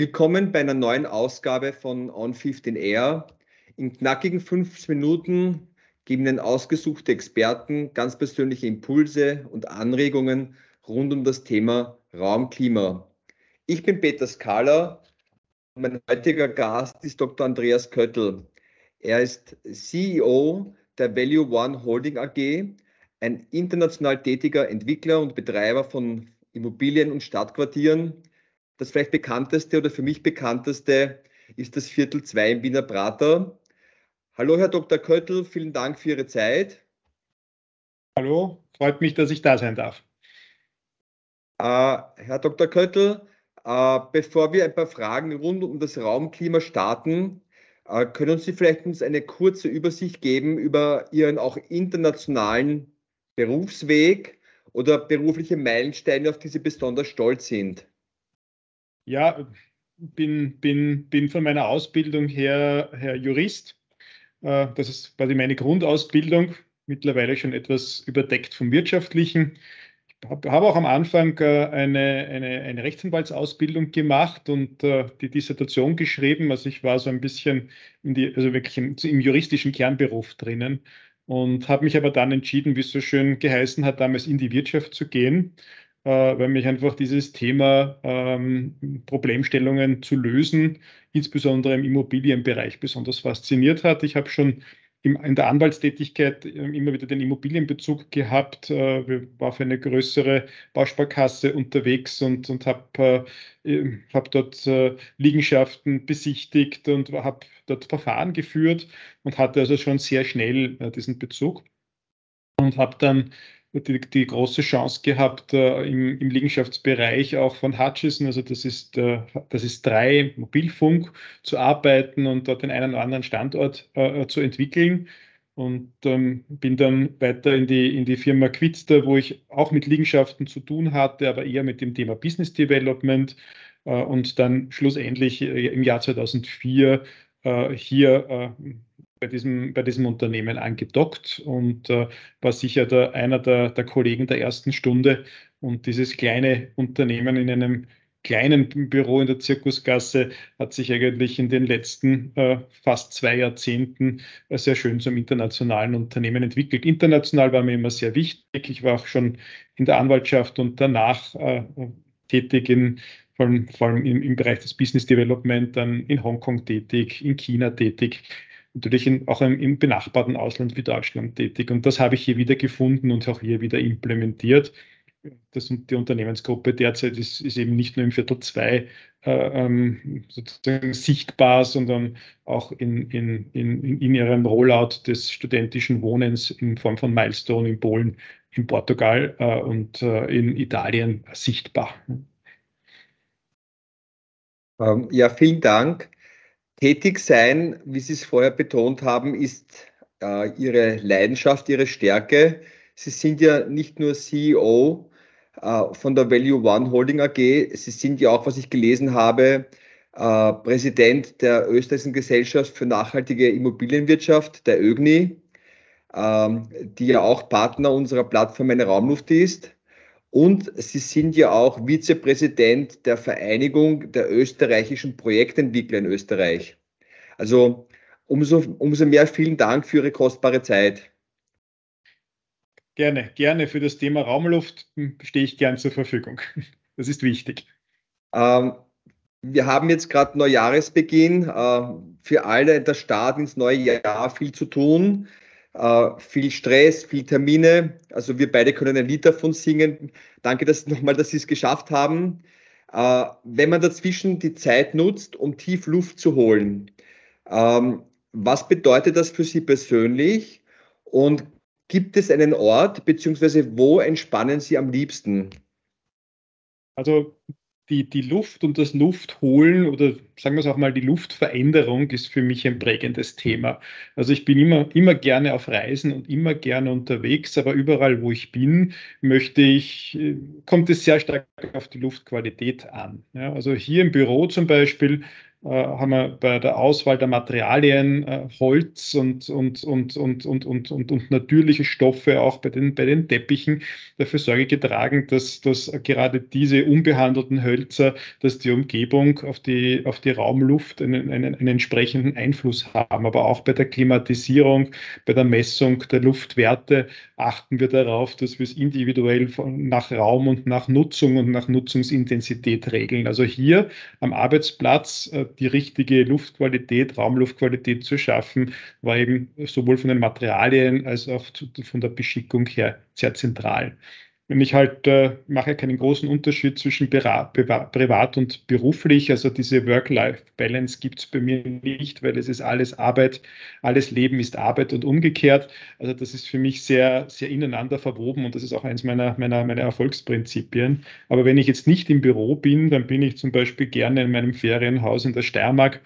Willkommen bei einer neuen Ausgabe von On 15 Air. In knackigen 15 Minuten geben Ihnen ausgesuchte Experten ganz persönliche Impulse und Anregungen rund um das Thema Raumklima. Ich bin Peter Skala mein heutiger Gast ist Dr. Andreas Köttl. Er ist CEO der Value One Holding AG, ein international tätiger Entwickler und Betreiber von Immobilien und Stadtquartieren. Das vielleicht bekannteste oder für mich bekannteste ist das Viertel 2 im Wiener Prater. Hallo, Herr Dr. Köttl, vielen Dank für Ihre Zeit. Hallo, freut mich, dass ich da sein darf. Äh, Herr Dr. Köttl, äh, bevor wir ein paar Fragen rund um das Raumklima starten, äh, können Sie vielleicht uns eine kurze Übersicht geben über Ihren auch internationalen Berufsweg oder berufliche Meilensteine, auf die Sie besonders stolz sind? Ja, bin, bin, bin von meiner Ausbildung her, her Jurist äh, das ist quasi meine Grundausbildung, mittlerweile schon etwas überdeckt vom Wirtschaftlichen. Ich habe auch am Anfang äh, eine, eine, eine Rechtsanwaltsausbildung gemacht und äh, die Dissertation geschrieben. Also ich war so ein bisschen die, also wirklich im, im juristischen Kernberuf drinnen und habe mich aber dann entschieden, wie es so schön geheißen hat, damals in die Wirtschaft zu gehen weil mich einfach dieses Thema ähm, Problemstellungen zu lösen, insbesondere im Immobilienbereich, besonders fasziniert hat. Ich habe schon im, in der Anwaltstätigkeit ähm, immer wieder den Immobilienbezug gehabt, äh, war für eine größere Bausparkasse unterwegs und, und habe äh, hab dort äh, Liegenschaften besichtigt und habe dort Verfahren geführt und hatte also schon sehr schnell äh, diesen Bezug und habe dann die, die große Chance gehabt, äh, im, im, Liegenschaftsbereich auch von Hutchison, also das ist, äh, das ist drei Mobilfunk, zu arbeiten und dort den einen oder anderen Standort äh, zu entwickeln. Und ähm, bin dann weiter in die, in die Firma Quidster, wo ich auch mit Liegenschaften zu tun hatte, aber eher mit dem Thema Business Development. Äh, und dann schlussendlich äh, im Jahr 2004 äh, hier bei diesem, bei diesem Unternehmen angedockt und äh, war sicher der, einer der, der Kollegen der ersten Stunde. Und dieses kleine Unternehmen in einem kleinen Büro in der Zirkusgasse hat sich eigentlich in den letzten äh, fast zwei Jahrzehnten äh, sehr schön zum internationalen Unternehmen entwickelt. International war mir immer sehr wichtig. Ich war auch schon in der Anwaltschaft und danach äh, tätig in vor allem, im, Bereich des Business Development, dann in Hongkong tätig, in China tätig natürlich in, auch im, im, benachbarten Ausland wie Deutschland tätig. Und das habe ich hier wieder gefunden und auch hier wieder implementiert. Das, die Unternehmensgruppe derzeit ist, ist eben nicht nur im Viertel 2 äh, ähm, sozusagen sichtbar, sondern auch in, in, in, in ihrem Rollout des studentischen Wohnens in Form von Milestone in Polen, in Portugal äh, und äh, in Italien sichtbar. Ähm, ja, vielen Dank. Tätig sein, wie Sie es vorher betont haben, ist äh, Ihre Leidenschaft, Ihre Stärke. Sie sind ja nicht nur CEO äh, von der Value One Holding AG, Sie sind ja auch, was ich gelesen habe, äh, Präsident der Österreichischen Gesellschaft für nachhaltige Immobilienwirtschaft, der ÖGNI, ähm, die ja auch Partner unserer Plattform Eine Raumluft ist. Und Sie sind ja auch Vizepräsident der Vereinigung der österreichischen Projektentwickler in Österreich. Also umso, umso mehr vielen Dank für Ihre kostbare Zeit. Gerne, gerne. Für das Thema Raumluft stehe ich gern zur Verfügung. Das ist wichtig. Ähm, wir haben jetzt gerade Neujahresbeginn. Äh, für alle der Start ins neue Jahr viel zu tun. Äh, viel Stress, viel Termine. Also wir beide können ein Lied davon singen. Danke dass nochmal, dass Sie es geschafft haben. Äh, wenn man dazwischen die Zeit nutzt, um tief Luft zu holen, ähm, was bedeutet das für Sie persönlich? Und gibt es einen Ort, beziehungsweise wo entspannen Sie am liebsten? Also die, die Luft und das Luftholen oder sagen wir es auch mal, die Luftveränderung ist für mich ein prägendes Thema. Also ich bin immer, immer gerne auf Reisen und immer gerne unterwegs, aber überall, wo ich bin, möchte ich, kommt es sehr stark auf die Luftqualität an. Ja, also hier im Büro zum Beispiel äh, haben wir bei der Auswahl der Materialien äh, Holz und, und, und, und, und, und, und, und natürliche Stoffe auch bei den, bei den Teppichen dafür Sorge getragen, dass, dass gerade diese unbehandelten Hölzer, dass die Umgebung auf die, auf die Raumluft einen, einen, einen entsprechenden Einfluss haben. Aber auch bei der Klimatisierung, bei der Messung der Luftwerte achten wir darauf, dass wir es individuell von, nach Raum und nach Nutzung und nach Nutzungsintensität regeln. Also hier am Arbeitsplatz äh, die richtige Luftqualität, Raumluftqualität zu schaffen, war eben sowohl von den Materialien als auch von der Beschickung her sehr zentral. Und ich halt äh, mache keinen großen Unterschied zwischen privat und beruflich. Also diese Work-Life-Balance gibt es bei mir nicht, weil es ist alles Arbeit, alles Leben ist Arbeit und umgekehrt. Also das ist für mich sehr, sehr ineinander verwoben und das ist auch eines meiner, meiner, meiner Erfolgsprinzipien. Aber wenn ich jetzt nicht im Büro bin, dann bin ich zum Beispiel gerne in meinem Ferienhaus in der Steiermark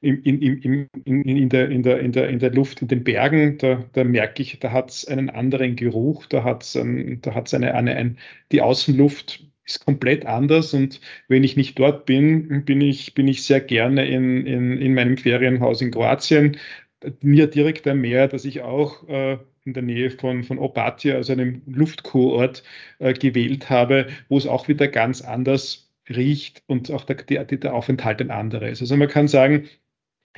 in, in, in, in, der, in, der, in, der, Luft, in den Bergen, da, da merke ich, da hat es einen anderen Geruch, da hat es ein, eine, eine, ein, die Außenluft ist komplett anders und wenn ich nicht dort bin, bin ich, bin ich sehr gerne in, in, in meinem Ferienhaus in Kroatien, mir direkt am Meer, dass ich auch äh, in der Nähe von, von Opatia, also einem Luftkurort, äh, gewählt habe, wo es auch wieder ganz anders riecht und auch der, der, der Aufenthalt ein anderer ist. Also man kann sagen,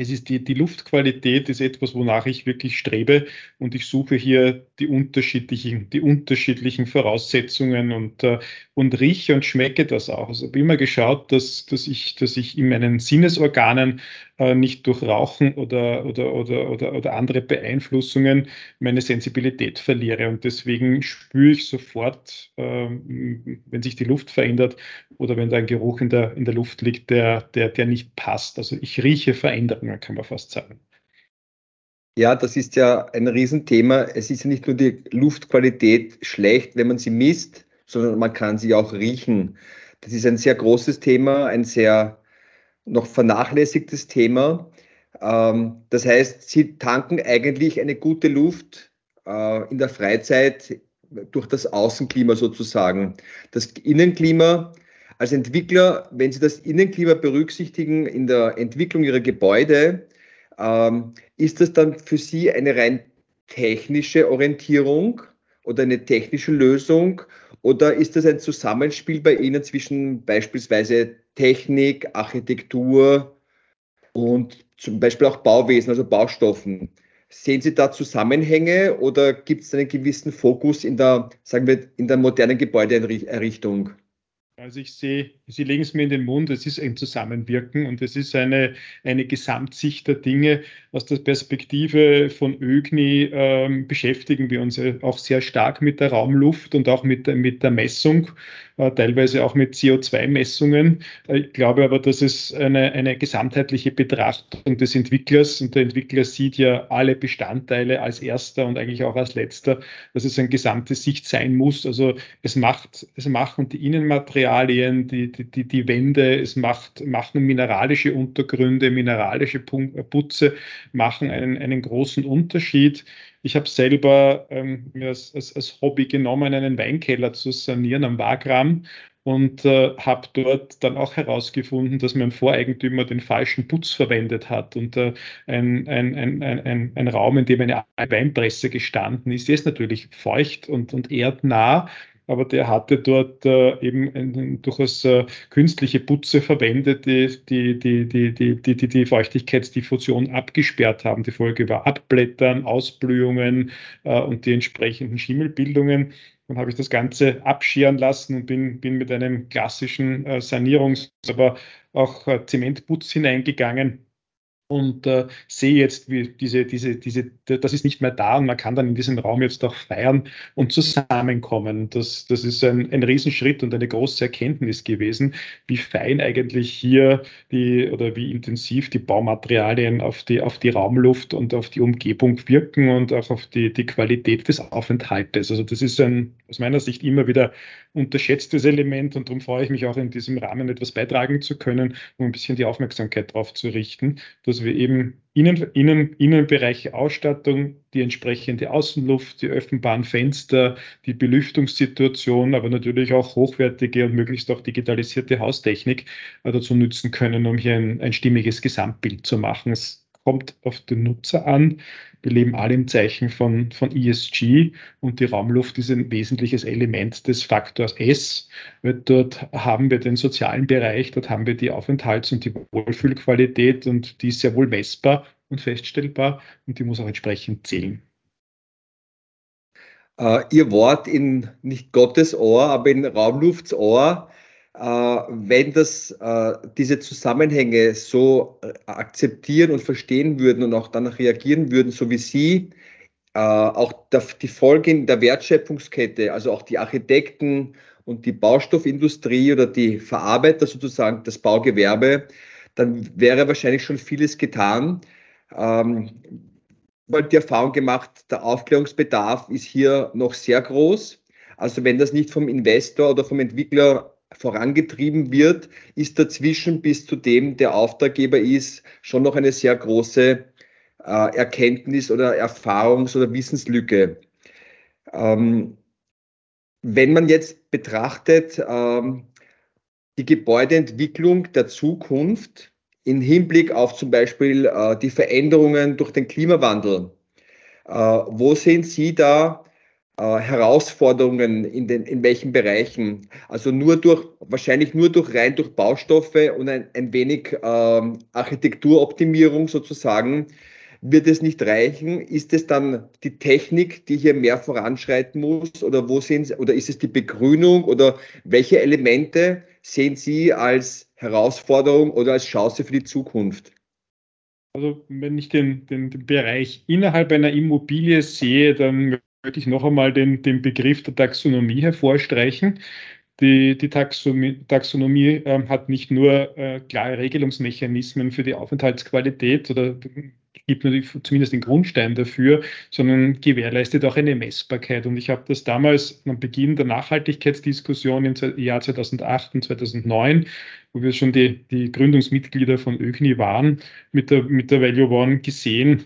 es ist die, die Luftqualität ist etwas, wonach ich wirklich strebe und ich suche hier die unterschiedlichen, die unterschiedlichen Voraussetzungen und, äh, und rieche und schmecke das auch. Also habe immer geschaut, dass, dass, ich, dass ich in meinen Sinnesorganen äh, nicht durch Rauchen oder, oder, oder, oder, oder andere Beeinflussungen meine Sensibilität verliere. Und deswegen spüre ich sofort, äh, wenn sich die Luft verändert oder wenn da ein Geruch in der, in der Luft liegt, der, der, der nicht passt. Also ich rieche Veränderungen, kann man fast sagen. Ja, das ist ja ein Riesenthema. Es ist ja nicht nur die Luftqualität schlecht, wenn man sie misst, sondern man kann sie auch riechen. Das ist ein sehr großes Thema, ein sehr noch vernachlässigtes Thema. Ähm, das heißt, sie tanken eigentlich eine gute Luft äh, in der Freizeit durch das Außenklima sozusagen. Das Innenklima als Entwickler, wenn Sie das Innenklima berücksichtigen in der Entwicklung Ihrer Gebäude, ähm, ist das dann für Sie eine rein technische Orientierung oder eine technische Lösung oder ist das ein Zusammenspiel bei Ihnen zwischen beispielsweise Technik, Architektur und zum Beispiel auch Bauwesen, also Baustoffen? Sehen Sie da Zusammenhänge oder gibt es einen gewissen Fokus in der, sagen wir, in der modernen Gebäudeerrichtung? Also ich sehe, Sie legen es mir in den Mund, es ist ein Zusammenwirken und es ist eine, eine Gesamtsicht der Dinge. Aus der Perspektive von ÖGNI ähm, beschäftigen wir uns auch sehr stark mit der Raumluft und auch mit, mit der Messung äh, teilweise auch mit CO2-Messungen. Äh, ich glaube aber, dass es eine, eine gesamtheitliche Betrachtung des Entwicklers und der Entwickler sieht ja alle Bestandteile als erster und eigentlich auch als letzter, dass es eine gesamte Sicht sein muss. Also es macht, es machen die Innenmaterialien, die, die, die Wände, es macht, machen mineralische Untergründe, mineralische Putze, machen einen, einen großen Unterschied. Ich habe selber ähm, mir als, als, als, Hobby genommen, einen Weinkeller zu sanieren am Wagram und äh, habe dort dann auch herausgefunden, dass mein Voreigentümer den falschen Putz verwendet hat und äh, ein, ein, ein, ein, ein Raum, in dem eine Weinpresse gestanden ist, der ist natürlich feucht und, und erdnah aber der hatte dort äh, eben ein, durchaus äh, künstliche Putze verwendet, die die, die, die, die, die, die Feuchtigkeitsdiffusion abgesperrt haben. Die Folge war Abblättern, Ausblühungen äh, und die entsprechenden Schimmelbildungen. Dann habe ich das Ganze abscheren lassen und bin, bin mit einem klassischen Sanierungs-, aber auch Zementputz hineingegangen und äh, sehe jetzt, wie diese, diese, diese, das ist nicht mehr da und man kann dann in diesem Raum jetzt auch feiern und zusammenkommen. Das, das ist ein, ein Riesenschritt und eine große Erkenntnis gewesen, wie fein eigentlich hier die oder wie intensiv die Baumaterialien auf die, auf die Raumluft und auf die Umgebung wirken und auch auf die, die Qualität des Aufenthaltes. Also das ist ein aus meiner Sicht immer wieder unterschätztes Element und darum freue ich mich auch in diesem Rahmen etwas beitragen zu können, um ein bisschen die Aufmerksamkeit darauf zu richten, dass wir eben Innen, Innen, Innenbereiche Ausstattung, die entsprechende Außenluft, die öffnbaren Fenster, die Belüftungssituation, aber natürlich auch hochwertige und möglichst auch digitalisierte Haustechnik äh, dazu nützen können, um hier ein, ein stimmiges Gesamtbild zu machen. Es kommt auf den Nutzer an. Wir leben alle im Zeichen von, von ESG und die Raumluft ist ein wesentliches Element des Faktors S. Weil dort haben wir den sozialen Bereich, dort haben wir die Aufenthalts- und die Wohlfühlqualität und die ist sehr wohl messbar und feststellbar und die muss auch entsprechend zählen. Uh, Ihr Wort in nicht Gottes Ohr, aber in Raumlufts Ohr wenn das, äh, diese Zusammenhänge so äh, akzeptieren und verstehen würden und auch danach reagieren würden, so wie Sie, auch die Folgen der Wertschöpfungskette, also auch die Architekten und die Baustoffindustrie oder die Verarbeiter sozusagen, das Baugewerbe, dann wäre wahrscheinlich schon vieles getan. Ähm, weil die Erfahrung gemacht, der Aufklärungsbedarf ist hier noch sehr groß. Also wenn das nicht vom Investor oder vom Entwickler vorangetrieben wird, ist dazwischen bis zu dem der Auftraggeber ist schon noch eine sehr große äh, Erkenntnis- oder Erfahrungs- oder Wissenslücke. Ähm, wenn man jetzt betrachtet ähm, die Gebäudeentwicklung der Zukunft im Hinblick auf zum Beispiel äh, die Veränderungen durch den Klimawandel, äh, wo sehen Sie da äh, Herausforderungen in, den, in welchen Bereichen. Also nur durch, wahrscheinlich nur durch rein durch Baustoffe und ein, ein wenig ähm, Architekturoptimierung sozusagen wird es nicht reichen. Ist es dann die Technik, die hier mehr voranschreiten muss oder wo sehen Sie, oder ist es die Begrünung oder welche Elemente sehen Sie als Herausforderung oder als Chance für die Zukunft? Also wenn ich den, den, den Bereich innerhalb einer Immobilie sehe, dann würde ich noch einmal den, den Begriff der Taxonomie hervorstreichen. Die, die Taxonomie, Taxonomie äh, hat nicht nur äh, klare Regelungsmechanismen für die Aufenthaltsqualität oder gibt natürlich zumindest den Grundstein dafür, sondern gewährleistet auch eine Messbarkeit. Und ich habe das damals am Beginn der Nachhaltigkeitsdiskussion im Jahr 2008 und 2009, wo wir schon die, die Gründungsmitglieder von ÖGNI waren, mit der, mit der Value One gesehen,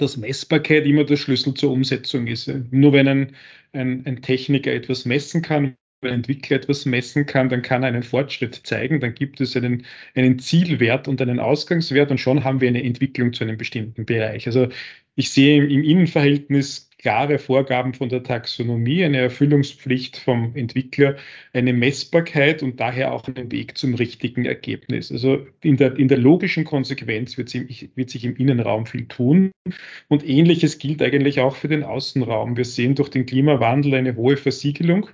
dass Messbarkeit immer der Schlüssel zur Umsetzung ist. Nur wenn ein, ein, ein Techniker etwas messen kann, wenn ein Entwickler etwas messen kann, dann kann er einen Fortschritt zeigen, dann gibt es einen, einen Zielwert und einen Ausgangswert und schon haben wir eine Entwicklung zu einem bestimmten Bereich. Also ich sehe im, im Innenverhältnis klare Vorgaben von der Taxonomie, eine Erfüllungspflicht vom Entwickler, eine Messbarkeit und daher auch einen Weg zum richtigen Ergebnis. Also in der, in der logischen Konsequenz wird, sie, wird sich im Innenraum viel tun. Und ähnliches gilt eigentlich auch für den Außenraum. Wir sehen durch den Klimawandel eine hohe Versiegelung.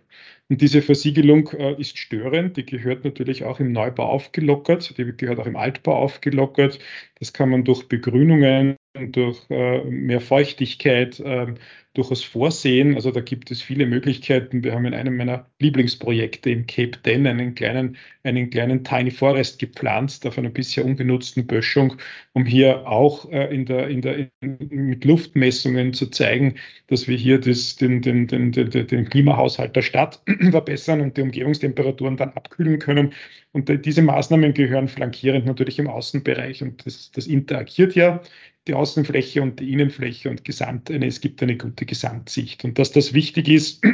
Und diese Versiegelung äh, ist störend. Die gehört natürlich auch im Neubau aufgelockert. Die gehört auch im Altbau aufgelockert. Das kann man durch Begrünungen, durch äh, mehr Feuchtigkeit, äh, durchaus vorsehen. Also da gibt es viele Möglichkeiten. Wir haben in einem meiner Lieblingsprojekte im Cape Ten einen kleinen, einen kleinen Tiny Forest gepflanzt auf einer bisher ungenutzten Böschung, um hier auch äh, in der, in der, in, mit Luftmessungen zu zeigen, dass wir hier das, den, den, den, den, den Klimahaushalt der Stadt verbessern und die Umgebungstemperaturen dann abkühlen können. Und diese Maßnahmen gehören flankierend natürlich im Außenbereich und das, das interagiert ja die Außenfläche und die Innenfläche und Gesamt, es gibt eine gute Gesamtsicht. Und dass das wichtig ist,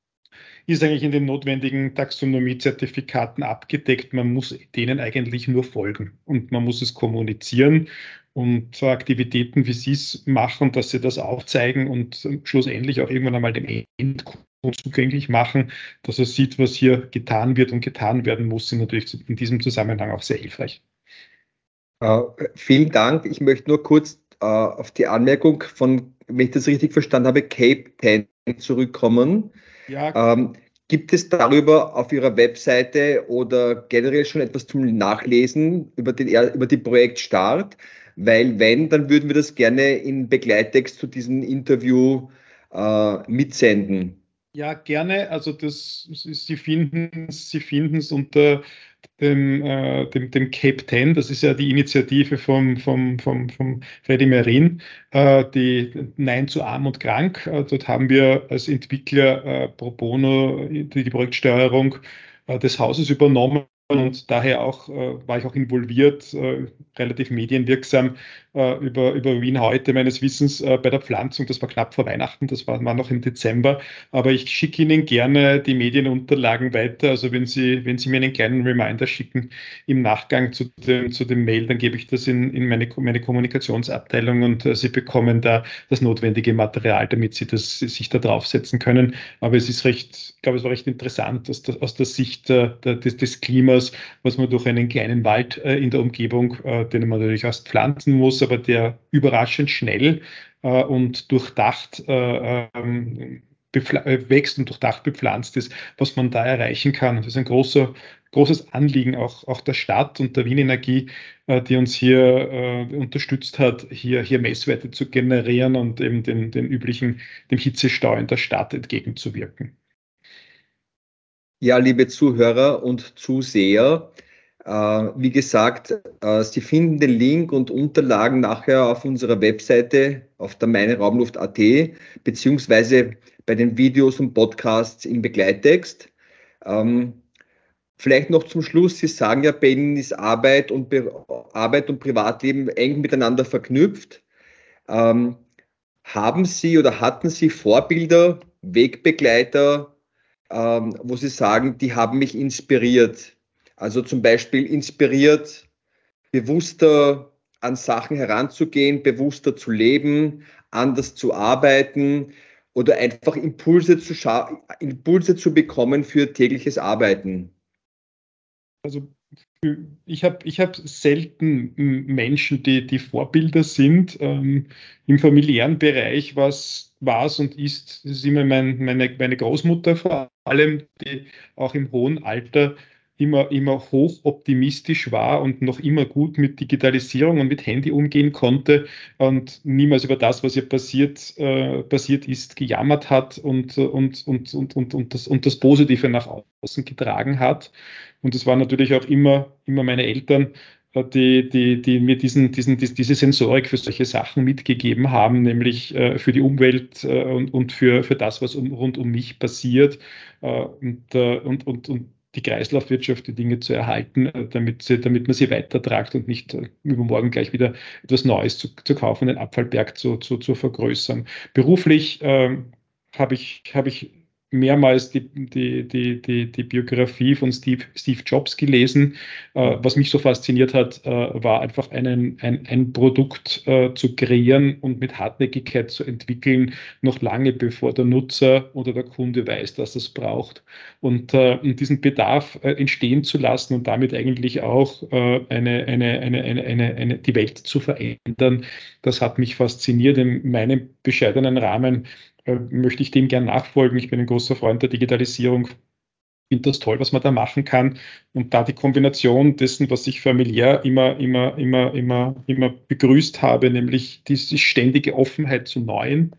ist eigentlich in den notwendigen Taxonomie-Zertifikaten abgedeckt. Man muss denen eigentlich nur folgen und man muss es kommunizieren und Aktivitäten, wie Sie es machen, dass Sie das aufzeigen und schlussendlich auch irgendwann einmal dem Endkunden zugänglich machen, dass er sieht, was hier getan wird und getan werden muss, sind natürlich in diesem Zusammenhang auch sehr hilfreich. Uh, vielen Dank. Ich möchte nur kurz uh, auf die Anmerkung von, wenn ich das richtig verstanden habe, Cape 10 zurückkommen. Ja. Um, gibt es darüber auf Ihrer Webseite oder generell schon etwas zum Nachlesen über, den, über die Projektstart? Weil wenn, dann würden wir das gerne in Begleittext zu diesem Interview uh, mitsenden. Ja, gerne. Also das, Sie finden Sie finden es unter dem, äh, dem, dem Cape 10, das ist ja die Initiative vom, vom, vom, vom Freddy Merin, äh, die Nein zu arm und krank. Äh, dort haben wir als Entwickler äh, pro bono die, die Projektsteuerung äh, des Hauses übernommen und daher auch äh, war ich auch involviert, äh, relativ medienwirksam äh, über, über Wien heute meines Wissens äh, bei der Pflanzung. Das war knapp vor Weihnachten, das war, war noch im Dezember. Aber ich schicke Ihnen gerne die Medienunterlagen weiter. Also wenn Sie, wenn Sie mir einen kleinen Reminder schicken im Nachgang zu dem, zu dem Mail, dann gebe ich das in, in meine, meine Kommunikationsabteilung und äh, Sie bekommen da das notwendige Material, damit Sie das, sich da draufsetzen können. Aber es ist recht, ich glaube, es war recht interessant aus der, aus der Sicht äh, des, des Klimas, was man durch einen kleinen Wald äh, in der Umgebung, äh, den man natürlich erst pflanzen muss, aber der überraschend schnell äh, und durchdacht äh, ähm, äh, wächst und durchdacht bepflanzt ist, was man da erreichen kann. das ist ein großer, großes Anliegen auch, auch der Stadt und der Wien Energie, äh, die uns hier äh, unterstützt hat, hier, hier Messwerte zu generieren und eben den, den üblichen, dem Hitzestau in der Stadt entgegenzuwirken. Ja, liebe Zuhörer und Zuseher, äh, wie gesagt, äh, Sie finden den Link und Unterlagen nachher auf unserer Webseite auf der meineraumluft.at beziehungsweise bei den Videos und Podcasts im Begleittext. Ähm, vielleicht noch zum Schluss, Sie sagen ja, bei Ihnen ist Arbeit und, Arbeit und Privatleben eng miteinander verknüpft. Ähm, haben Sie oder hatten Sie Vorbilder, Wegbegleiter, ähm, wo Sie sagen, die haben mich inspiriert? Also zum Beispiel inspiriert, bewusster an Sachen heranzugehen, bewusster zu leben, anders zu arbeiten oder einfach Impulse zu, Impulse zu bekommen für tägliches Arbeiten. Also ich habe ich hab selten Menschen, die, die Vorbilder sind. Ähm, Im familiären Bereich war es und ist, ist immer mein, meine, meine Großmutter vor allem, die auch im hohen Alter immer, immer hoch optimistisch war und noch immer gut mit Digitalisierung und mit Handy umgehen konnte und niemals über das, was ihr passiert, äh, passiert ist, gejammert hat und, und, und, und, und, und, das, und das Positive nach außen getragen hat. Und es waren natürlich auch immer, immer meine Eltern, äh, die, die, die mir diesen, diesen, diese Sensorik für solche Sachen mitgegeben haben, nämlich äh, für die Umwelt äh, und, und für, für das, was um, rund um mich passiert. Äh, und, äh, und, und, und die Kreislaufwirtschaft, die Dinge zu erhalten, äh, damit, sie, damit man sie weitertragt und nicht äh, übermorgen gleich wieder etwas Neues zu, zu kaufen, den Abfallberg zu, zu, zu vergrößern. Beruflich äh, habe ich, hab ich mehrmals die, die, die, die, die Biografie von Steve, Steve Jobs gelesen. Äh, was mich so fasziniert hat, äh, war einfach einen, ein, ein Produkt äh, zu kreieren und mit Hartnäckigkeit zu entwickeln, noch lange bevor der Nutzer oder der Kunde weiß, dass es braucht. Und, äh, und diesen Bedarf äh, entstehen zu lassen und damit eigentlich auch äh, eine, eine, eine, eine, eine, eine, die Welt zu verändern, das hat mich fasziniert in meinem bescheidenen Rahmen möchte ich dem gern nachfolgen. Ich bin ein großer Freund der Digitalisierung. Finde das toll, was man da machen kann. Und da die Kombination dessen, was ich familiär immer, immer, immer, immer, immer begrüßt habe, nämlich diese ständige Offenheit zu Neuen,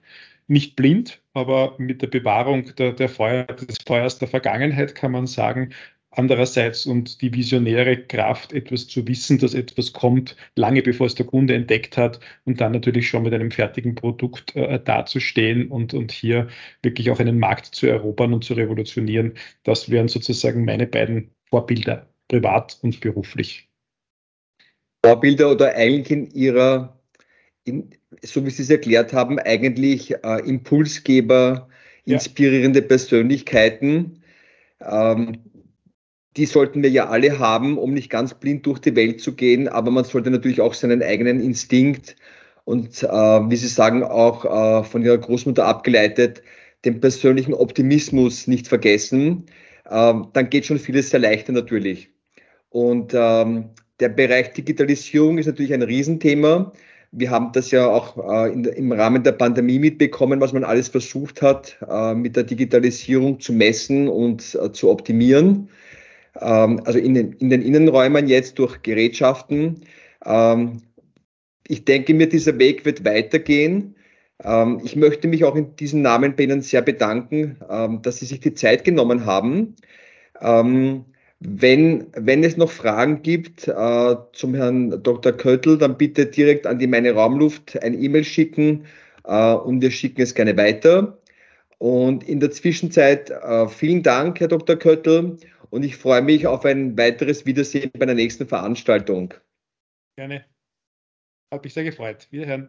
nicht blind, aber mit der Bewahrung der, der Feuer, des Feuers der Vergangenheit kann man sagen, Andererseits und die visionäre Kraft, etwas zu wissen, dass etwas kommt, lange bevor es der Kunde entdeckt hat und dann natürlich schon mit einem fertigen Produkt äh, dazustehen und, und hier wirklich auch einen Markt zu erobern und zu revolutionieren. Das wären sozusagen meine beiden Vorbilder, privat und beruflich. Vorbilder oder eigentlich in Ihrer, in, so wie Sie es erklärt haben, eigentlich äh, Impulsgeber, inspirierende ja. Persönlichkeiten. Ähm, die sollten wir ja alle haben, um nicht ganz blind durch die Welt zu gehen, aber man sollte natürlich auch seinen eigenen Instinkt und, äh, wie Sie sagen, auch äh, von Ihrer Großmutter abgeleitet, den persönlichen Optimismus nicht vergessen. Ähm, dann geht schon vieles sehr leichter natürlich. Und ähm, der Bereich Digitalisierung ist natürlich ein Riesenthema. Wir haben das ja auch äh, in, im Rahmen der Pandemie mitbekommen, was man alles versucht hat, äh, mit der Digitalisierung zu messen und äh, zu optimieren. Ähm, also in den, in den Innenräumen jetzt durch Gerätschaften. Ähm, ich denke mir, dieser Weg wird weitergehen. Ähm, ich möchte mich auch in diesem Namen bei Ihnen sehr bedanken, dass Sie sich die Zeit genommen haben. Wenn, wenn es noch Fragen gibt äh, zum Herrn Dr. Köttl, dann bitte direkt an die Meine Raumluft ein E-Mail schicken äh, und wir schicken es gerne weiter. Und in der Zwischenzeit äh, vielen Dank, Herr Dr. Köttl, und ich freue mich auf ein weiteres Wiedersehen bei der nächsten Veranstaltung. Gerne. Hat mich sehr gefreut. Wiederhören.